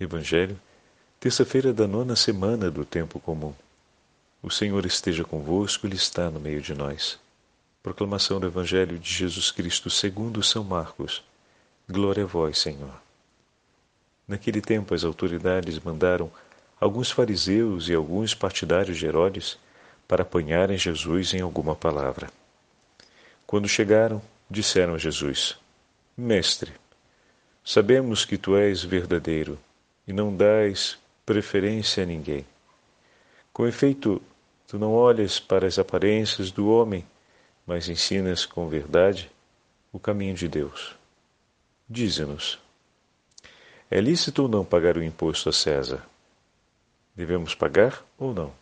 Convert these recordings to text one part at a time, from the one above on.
Evangelho, terça-feira da nona semana do tempo comum. O Senhor esteja convosco, Ele está no meio de nós. Proclamação do Evangelho de Jesus Cristo segundo São Marcos. Glória a vós, Senhor. Naquele tempo as autoridades mandaram alguns fariseus e alguns partidários de Herodes para apanharem Jesus em alguma palavra. Quando chegaram, disseram a Jesus: Mestre, sabemos que tu és verdadeiro e não dás preferência a ninguém. Com efeito, tu não olhas para as aparências do homem, mas ensinas com verdade o caminho de Deus. Dize-nos: é lícito ou não pagar o imposto a César? Devemos pagar ou não?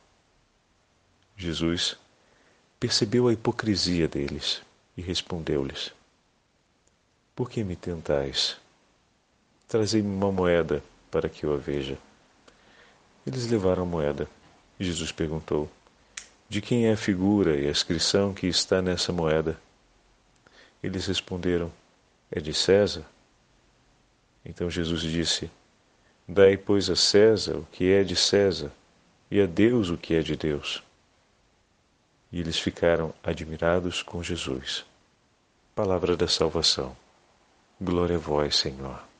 Jesus percebeu a hipocrisia deles e respondeu-lhes: Por que me tentais? Trazei-me uma moeda para que eu a veja. Eles levaram a moeda. Jesus perguntou: De quem é a figura e a inscrição que está nessa moeda? Eles responderam: É de César. Então Jesus disse: Dai, pois, a César o que é de César, e a Deus o que é de Deus. E eles ficaram admirados com Jesus. Palavra da salvação. Glória a vós, Senhor.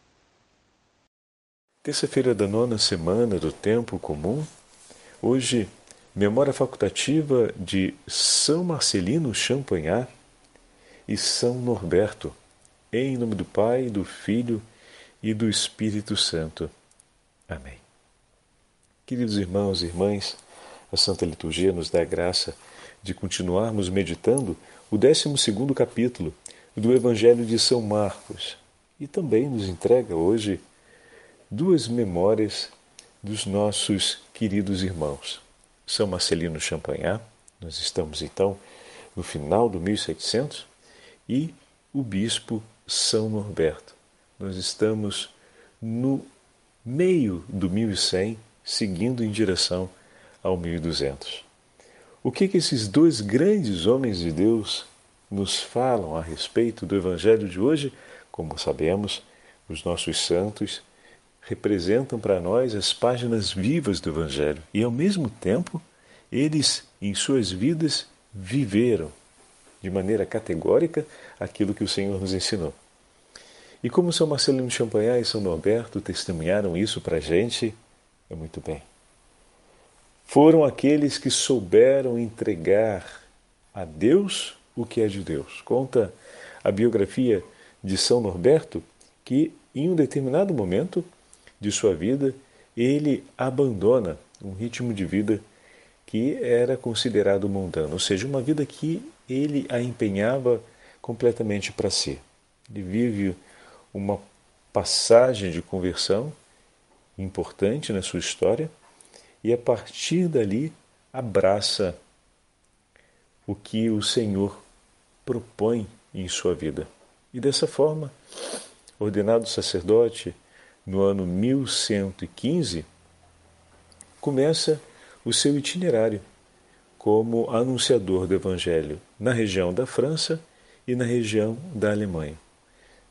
Terça-feira da nona semana do tempo comum. Hoje, memória facultativa de São Marcelino Champagnat e São Norberto. Em nome do Pai, do Filho e do Espírito Santo. Amém. Queridos irmãos e irmãs, a Santa Liturgia nos dá a graça de continuarmos meditando o 12 capítulo do Evangelho de São Marcos e também nos entrega hoje duas memórias dos nossos queridos irmãos. São Marcelino Champagnat, nós estamos então no final do 1700, e o bispo São Norberto. Nós estamos no meio do 1100, seguindo em direção ao 1200. O que, que esses dois grandes homens de Deus nos falam a respeito do Evangelho de hoje? Como sabemos, os nossos santos representam para nós as páginas vivas do Evangelho e, ao mesmo tempo, eles, em suas vidas, viveram de maneira categórica aquilo que o Senhor nos ensinou. E como São Marcelino Champagnat e São Norberto testemunharam isso para a gente, é muito bem. Foram aqueles que souberam entregar a Deus o que é de Deus. Conta a biografia de São Norberto que, em um determinado momento de sua vida, ele abandona um ritmo de vida que era considerado mundano, ou seja, uma vida que ele a empenhava completamente para si. Ele vive uma passagem de conversão importante na sua história e a partir dali abraça o que o Senhor propõe em sua vida. E dessa forma, ordenado sacerdote no ano 1115, começa o seu itinerário como anunciador do Evangelho na região da França e na região da Alemanha.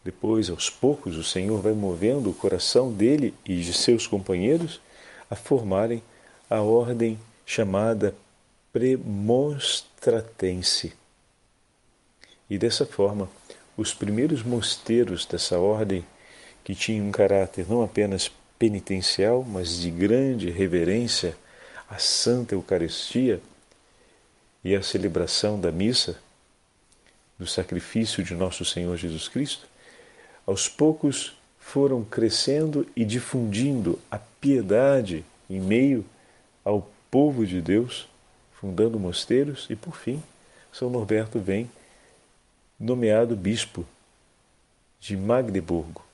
Depois, aos poucos, o Senhor vai movendo o coração dele e de seus companheiros a formarem a ordem chamada Premonstratense. E dessa forma, os primeiros mosteiros dessa ordem, que tinham um caráter não apenas penitencial, mas de grande reverência à Santa Eucaristia e à celebração da missa, do sacrifício de nosso Senhor Jesus Cristo, aos poucos foram crescendo e difundindo a piedade em meio ao povo de Deus, fundando mosteiros e, por fim, São Norberto vem nomeado bispo de Magdeburgo,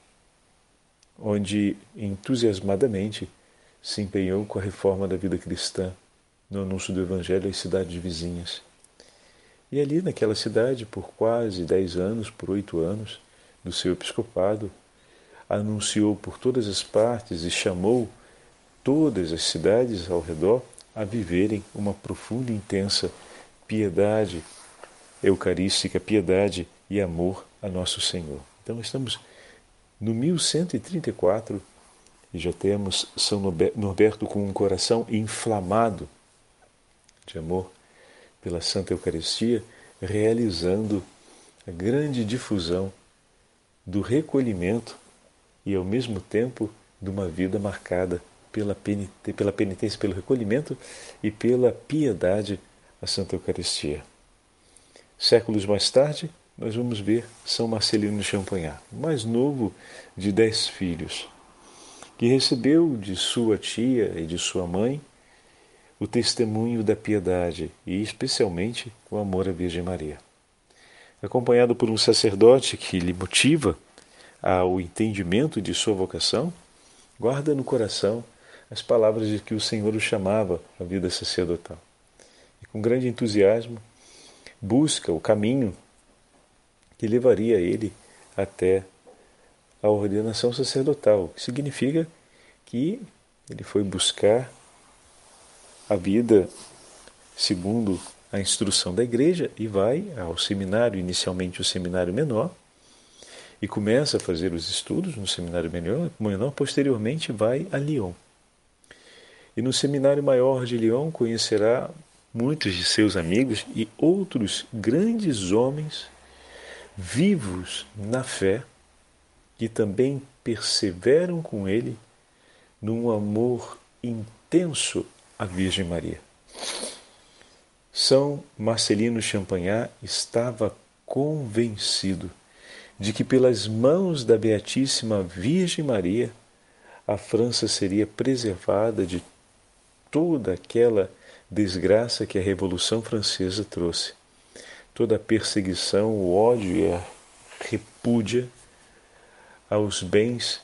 onde entusiasmadamente se empenhou com a reforma da vida cristã no anúncio do Evangelho às cidades vizinhas. E ali naquela cidade, por quase dez anos, por oito anos, do seu episcopado, anunciou por todas as partes e chamou todas as cidades ao redor a viverem uma profunda e intensa piedade eucarística, piedade e amor a nosso Senhor. Então estamos no 1134 e já temos São Norberto com um coração inflamado de amor pela Santa Eucaristia, realizando a grande difusão do recolhimento e, ao mesmo tempo, de uma vida marcada pela penitência, pela penitência, pelo recolhimento e pela piedade à Santa Eucaristia. Séculos mais tarde, nós vamos ver São Marcelino de Champagnat, mais novo de dez filhos, que recebeu de sua tia e de sua mãe o testemunho da piedade e, especialmente, o amor à Virgem Maria. Acompanhado por um sacerdote que lhe motiva ao entendimento de sua vocação, guarda no coração as palavras de que o Senhor o chamava à vida sacerdotal. E com grande entusiasmo busca o caminho que levaria ele até a ordenação sacerdotal, que significa que ele foi buscar a vida segundo a instrução da igreja e vai ao seminário, inicialmente o seminário menor, e começa a fazer os estudos no seminário menor, menor posteriormente vai a Lyon. E no seminário maior de Lyon conhecerá muitos de seus amigos e outros grandes homens vivos na fé que também perseveram com ele num amor intenso à Virgem Maria. São Marcelino Champagnat estava convencido de que pelas mãos da Beatíssima Virgem Maria a França seria preservada de toda aquela desgraça que a Revolução Francesa trouxe, toda a perseguição, o ódio e a repúdia aos bens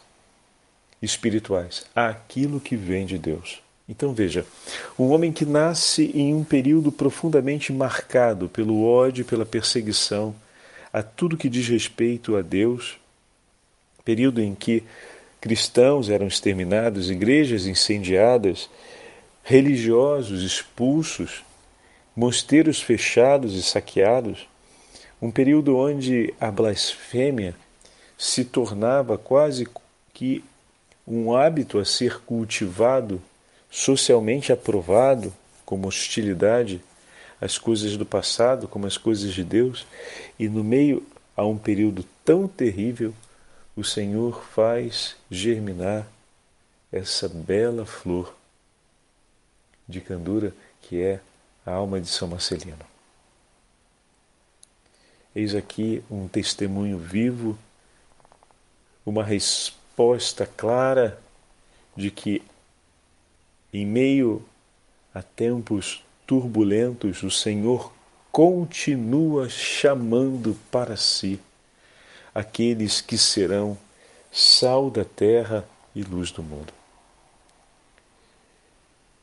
espirituais, àquilo que vem de Deus. Então veja, um homem que nasce em um período profundamente marcado pelo ódio e pela perseguição a tudo que diz respeito a Deus, período em que cristãos eram exterminados, igrejas incendiadas, religiosos expulsos, mosteiros fechados e saqueados, um período onde a blasfêmia se tornava quase que um hábito a ser cultivado socialmente aprovado como hostilidade às coisas do passado, como as coisas de Deus, e no meio a um período tão terrível, o Senhor faz germinar essa bela flor de candura que é a alma de São Marcelino. Eis aqui um testemunho vivo, uma resposta clara de que em meio a tempos turbulentos, o Senhor continua chamando para si aqueles que serão sal da terra e luz do mundo.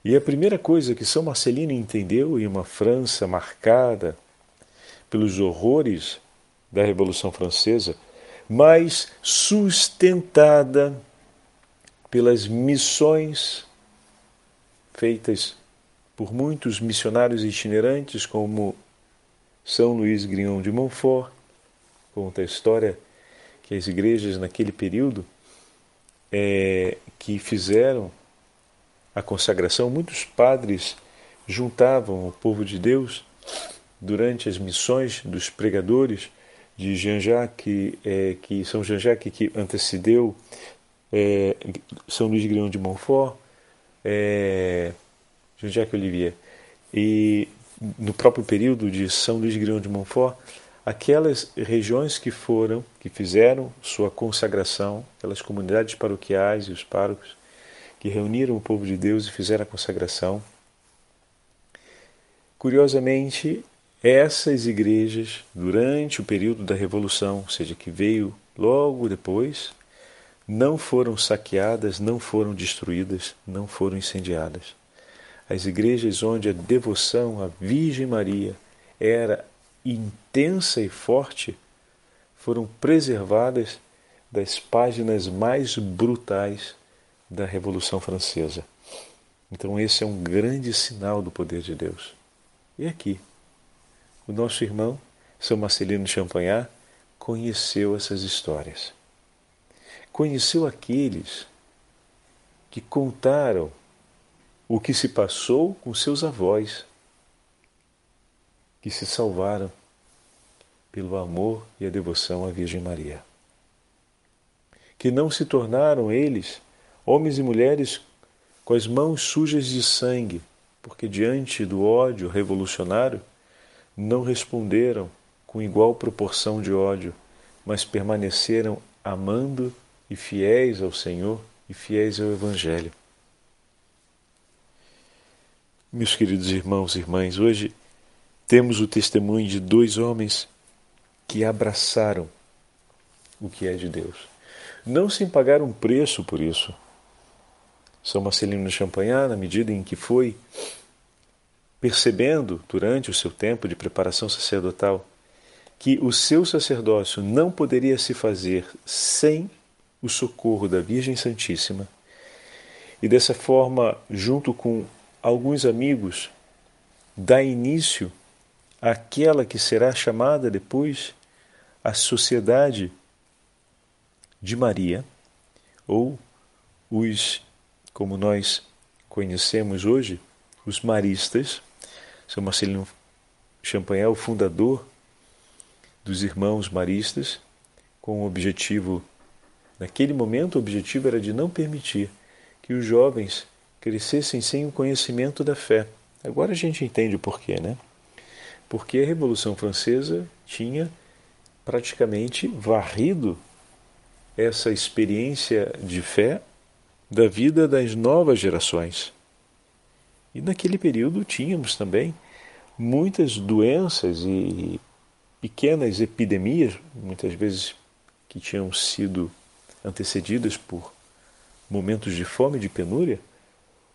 E a primeira coisa que São Marcelino entendeu em uma França marcada pelos horrores da Revolução Francesa, mas sustentada pelas missões feitas por muitos missionários itinerantes, como São Luís Grignon de Montfort, conta a história que as igrejas naquele período é, que fizeram a consagração, muitos padres juntavam o povo de Deus durante as missões dos pregadores de Jean-Jacques, é, que São Jean-Jacques que antecedeu é, São Luís Grignon de Montfort, é, Jean-Jacques Olivier, e no próprio período de São Luís Grignon de Montfort, aquelas regiões que foram, que fizeram sua consagração, aquelas comunidades paroquiais e os párocos, que reuniram o povo de Deus e fizeram a consagração. Curiosamente, essas igrejas, durante o período da Revolução, ou seja, que veio logo depois, não foram saqueadas, não foram destruídas, não foram incendiadas. As igrejas onde a devoção à Virgem Maria era intensa e forte foram preservadas das páginas mais brutais da Revolução Francesa. Então, esse é um grande sinal do poder de Deus. E aqui, o nosso irmão, São Marcelino Champagnat, conheceu essas histórias conheceu aqueles que contaram o que se passou com seus avós, que se salvaram pelo amor e a devoção à Virgem Maria. Que não se tornaram eles, homens e mulheres, com as mãos sujas de sangue, porque diante do ódio revolucionário não responderam com igual proporção de ódio, mas permaneceram amando e fiéis ao Senhor e fiéis ao Evangelho. Meus queridos irmãos e irmãs, hoje temos o testemunho de dois homens que abraçaram o que é de Deus. Não sem pagar um preço por isso. São Marcelino de Champagnat, na medida em que foi percebendo durante o seu tempo de preparação sacerdotal que o seu sacerdócio não poderia se fazer sem o socorro da Virgem Santíssima, e dessa forma, junto com alguns amigos, dá início àquela que será chamada depois a Sociedade de Maria, ou os, como nós conhecemos hoje, os maristas. São Marcelino Champagnat, o fundador dos irmãos maristas, com o objetivo, naquele momento, o objetivo era de não permitir que os jovens crescessem sem o conhecimento da fé. Agora a gente entende o porquê, né? Porque a Revolução Francesa tinha praticamente varrido essa experiência de fé da vida das novas gerações. E naquele período tínhamos também muitas doenças e pequenas epidemias, muitas vezes que tinham sido antecedidas por momentos de fome, de penúria,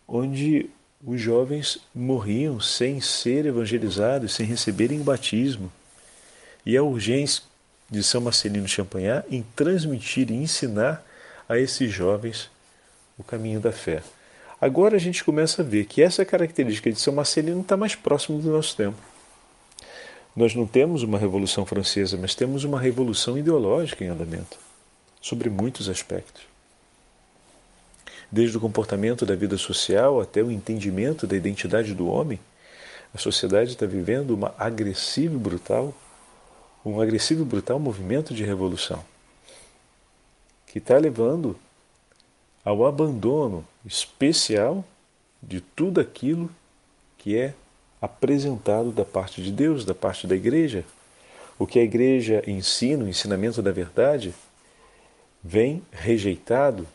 onde os jovens morriam sem ser evangelizados, sem receberem o batismo. E a urgência de São Marcelino Champagnat em transmitir e ensinar a esses jovens o caminho da fé. Agora a gente começa a ver que essa característica de São Marcelino está mais próximo do nosso tempo. Nós não temos uma revolução francesa, mas temos uma revolução ideológica em andamento, sobre muitos aspectos desde o comportamento da vida social até o entendimento da identidade do homem, a sociedade está vivendo uma agressiva e brutal, um agressivo e brutal movimento de revolução, que está levando ao abandono especial de tudo aquilo que é apresentado da parte de Deus, da parte da igreja. O que a igreja ensina, o ensinamento da verdade, vem rejeitado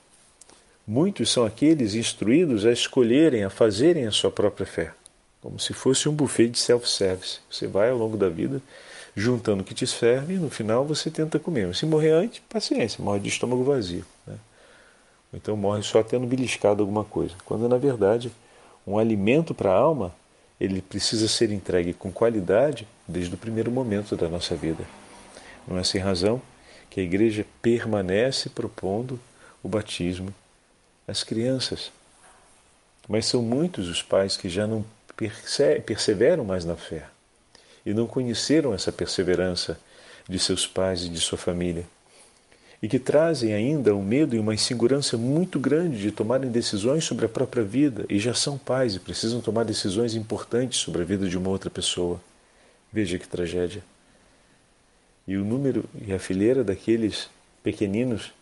Muitos são aqueles instruídos a escolherem, a fazerem a sua própria fé, como se fosse um buffet de self-service. Você vai ao longo da vida juntando o que te serve e no final você tenta comer. Se morrer antes, paciência, morre de estômago vazio. Né? Então morre só tendo beliscado alguma coisa. Quando na verdade um alimento para a alma ele precisa ser entregue com qualidade desde o primeiro momento da nossa vida. Não é sem razão que a igreja permanece propondo o batismo as crianças. Mas são muitos os pais que já não perseveram mais na fé e não conheceram essa perseverança de seus pais e de sua família. E que trazem ainda um medo e uma insegurança muito grande de tomarem decisões sobre a própria vida e já são pais e precisam tomar decisões importantes sobre a vida de uma outra pessoa. Veja que tragédia. E o número e a fileira daqueles pequeninos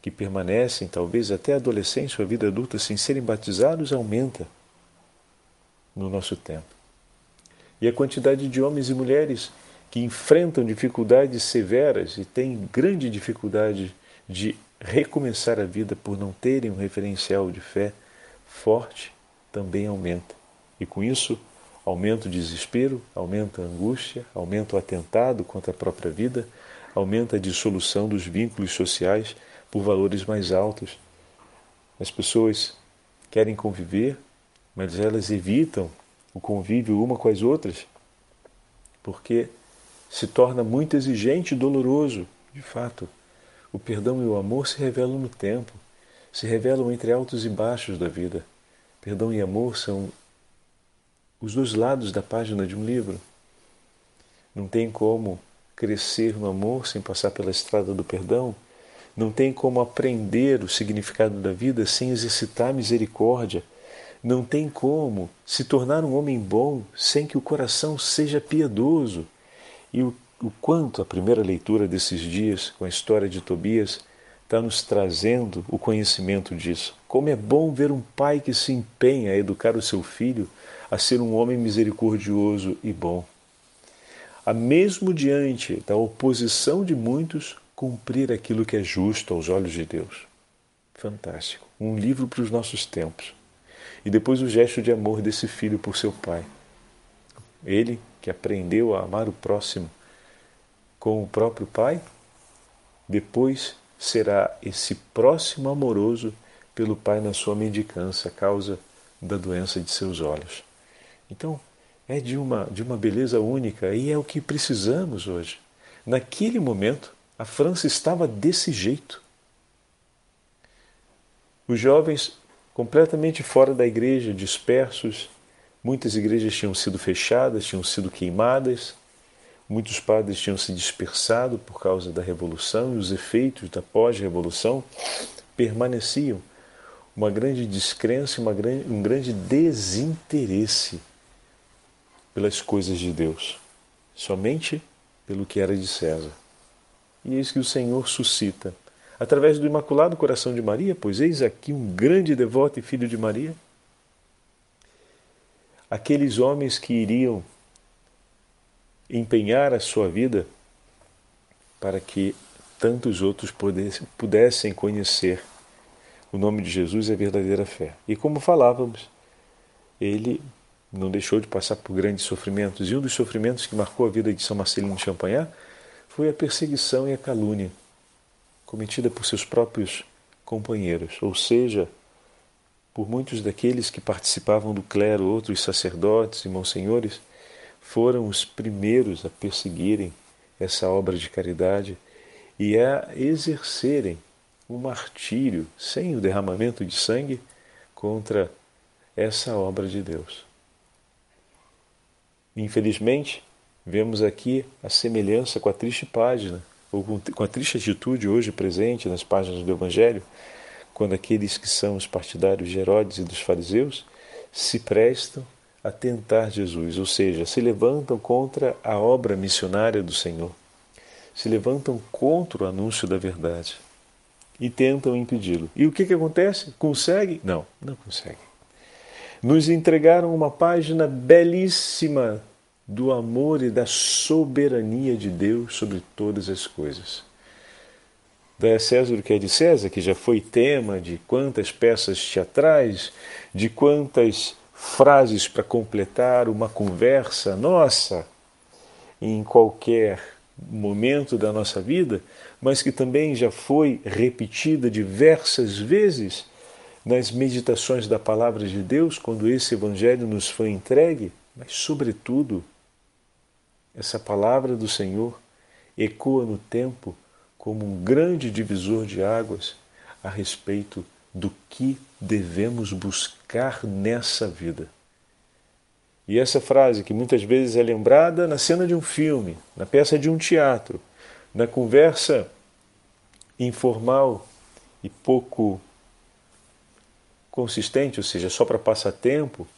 que permanecem, talvez até a adolescência ou a vida adulta, sem serem batizados, aumenta no nosso tempo. E a quantidade de homens e mulheres que enfrentam dificuldades severas e têm grande dificuldade de recomeçar a vida por não terem um referencial de fé forte também aumenta. E com isso, aumenta o desespero, aumenta a angústia, aumenta o atentado contra a própria vida, aumenta a dissolução dos vínculos sociais por valores mais altos. As pessoas querem conviver, mas elas evitam o convívio uma com as outras porque se torna muito exigente e doloroso. De fato, o perdão e o amor se revelam no tempo, se revelam entre altos e baixos da vida. Perdão e amor são os dois lados da página de um livro. Não tem como crescer no amor sem passar pela estrada do perdão não tem como aprender o significado da vida sem exercitar misericórdia, não tem como se tornar um homem bom sem que o coração seja piedoso. E o, o quanto a primeira leitura desses dias, com a história de Tobias, está nos trazendo o conhecimento disso. Como é bom ver um pai que se empenha a educar o seu filho a ser um homem misericordioso e bom. A mesmo diante da oposição de muitos, cumprir aquilo que é justo aos olhos de Deus. Fantástico. Um livro para os nossos tempos. E depois o gesto de amor desse filho por seu pai. Ele que aprendeu a amar o próximo com o próprio pai, depois será esse próximo amoroso pelo pai na sua mendicância, causa da doença de seus olhos. Então, é de uma, de uma beleza única e é o que precisamos hoje. Naquele momento, a França estava desse jeito. Os jovens completamente fora da igreja, dispersos, muitas igrejas tinham sido fechadas, tinham sido queimadas, muitos padres tinham se dispersado por causa da revolução e os efeitos da pós-revolução permaneciam. Uma grande descrença, uma grande, um grande desinteresse pelas coisas de Deus, somente pelo que era de César. E eis que o Senhor suscita, através do Imaculado Coração de Maria, pois eis aqui um grande devoto e filho de Maria, aqueles homens que iriam empenhar a sua vida para que tantos outros pudessem conhecer o nome de Jesus e a verdadeira fé. E como falávamos, ele não deixou de passar por grandes sofrimentos, e um dos sofrimentos que marcou a vida de São Marcelino de Champagnat foi a perseguição e a calúnia cometida por seus próprios companheiros, ou seja, por muitos daqueles que participavam do clero, outros sacerdotes e monsenhores, foram os primeiros a perseguirem essa obra de caridade e a exercerem o um martírio sem o derramamento de sangue contra essa obra de Deus. Infelizmente, Vemos aqui a semelhança com a triste página, ou com a triste atitude hoje presente nas páginas do Evangelho, quando aqueles que são os partidários de Herodes e dos fariseus se prestam a tentar Jesus, ou seja, se levantam contra a obra missionária do Senhor, se levantam contra o anúncio da verdade e tentam impedi-lo. E o que, que acontece? Consegue? Não, não consegue. Nos entregaram uma página belíssima do amor e da soberania de Deus sobre todas as coisas. Da a César o que é de César, que já foi tema de quantas peças teatrais, de quantas frases para completar uma conversa nossa em qualquer momento da nossa vida, mas que também já foi repetida diversas vezes nas meditações da palavra de Deus, quando esse evangelho nos foi entregue, mas sobretudo essa palavra do Senhor ecoa no tempo como um grande divisor de águas a respeito do que devemos buscar nessa vida. E essa frase, que muitas vezes é lembrada na cena de um filme, na peça de um teatro, na conversa informal e pouco consistente, ou seja, só para passar tempo,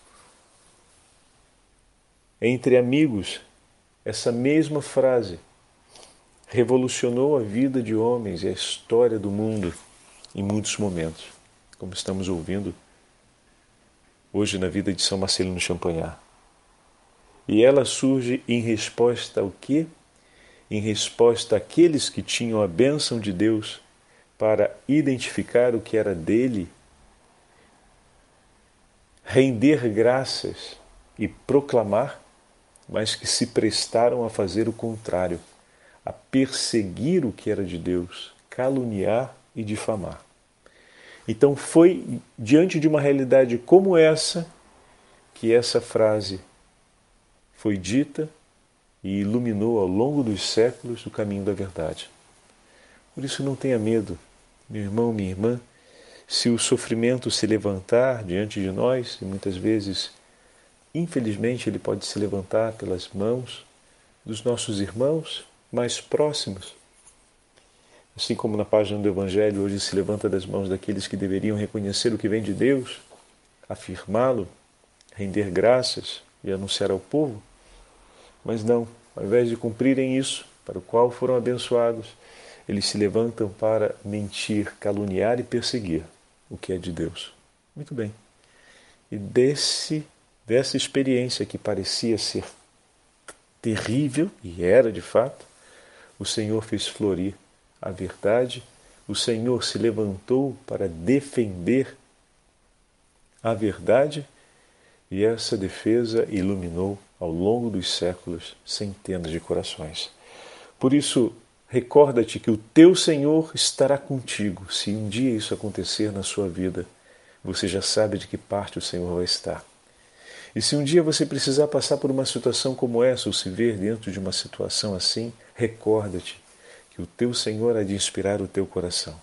entre amigos essa mesma frase revolucionou a vida de homens e a história do mundo em muitos momentos, como estamos ouvindo hoje na vida de São Marcelino Champagnat. E ela surge em resposta ao quê? Em resposta àqueles que tinham a bênção de Deus para identificar o que era dele, render graças e proclamar mas que se prestaram a fazer o contrário, a perseguir o que era de Deus, caluniar e difamar. Então foi diante de uma realidade como essa que essa frase foi dita e iluminou ao longo dos séculos o caminho da verdade. Por isso não tenha medo, meu irmão, minha irmã, se o sofrimento se levantar diante de nós, e muitas vezes Infelizmente, ele pode se levantar pelas mãos dos nossos irmãos mais próximos. Assim como na página do Evangelho hoje se levanta das mãos daqueles que deveriam reconhecer o que vem de Deus, afirmá-lo, render graças e anunciar ao povo. Mas não, ao invés de cumprirem isso, para o qual foram abençoados, eles se levantam para mentir, caluniar e perseguir o que é de Deus. Muito bem. E desse, dessa experiência que parecia ser terrível, e era de fato, o Senhor fez florir a verdade, o Senhor se levantou para defender a verdade e essa defesa iluminou ao longo dos séculos centenas de corações. Por isso, recorda-te que o teu Senhor estará contigo. Se um dia isso acontecer na sua vida, você já sabe de que parte o Senhor vai estar. E se um dia você precisar passar por uma situação como essa, ou se ver dentro de uma situação assim, recorda-te que o teu Senhor há de inspirar o teu coração.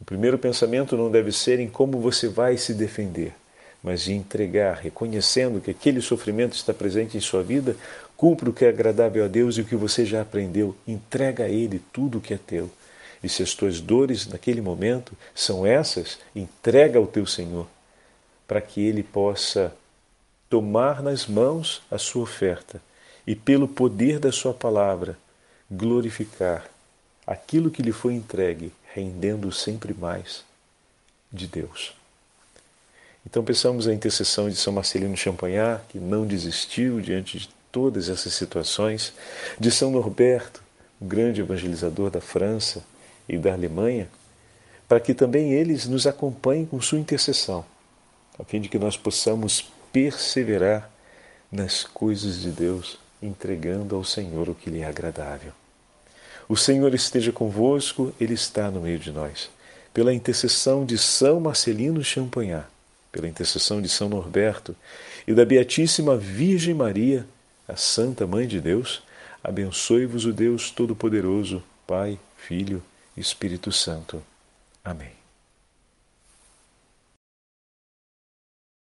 O primeiro pensamento não deve ser em como você vai se defender, mas de entregar, reconhecendo que aquele sofrimento está presente em sua vida, cumpra o que é agradável a Deus e o que você já aprendeu, entrega a Ele tudo o que é teu. E se as tuas dores naquele momento são essas, entrega ao teu Senhor, para que Ele possa tomar nas mãos a sua oferta e, pelo poder da Sua palavra, glorificar aquilo que lhe foi entregue, rendendo sempre mais de Deus. Então pensamos a intercessão de São Marcelino Champagnat, que não desistiu diante de todas essas situações, de São Norberto, o grande evangelizador da França e da Alemanha, para que também eles nos acompanhem com sua intercessão, a fim de que nós possamos perseverar nas coisas de Deus, entregando ao Senhor o que lhe é agradável. O Senhor esteja convosco, Ele está no meio de nós. Pela intercessão de São Marcelino Champagnat, pela intercessão de São Norberto e da Beatíssima Virgem Maria, a Santa Mãe de Deus, abençoe-vos o Deus Todo-Poderoso, Pai, Filho e Espírito Santo. Amém.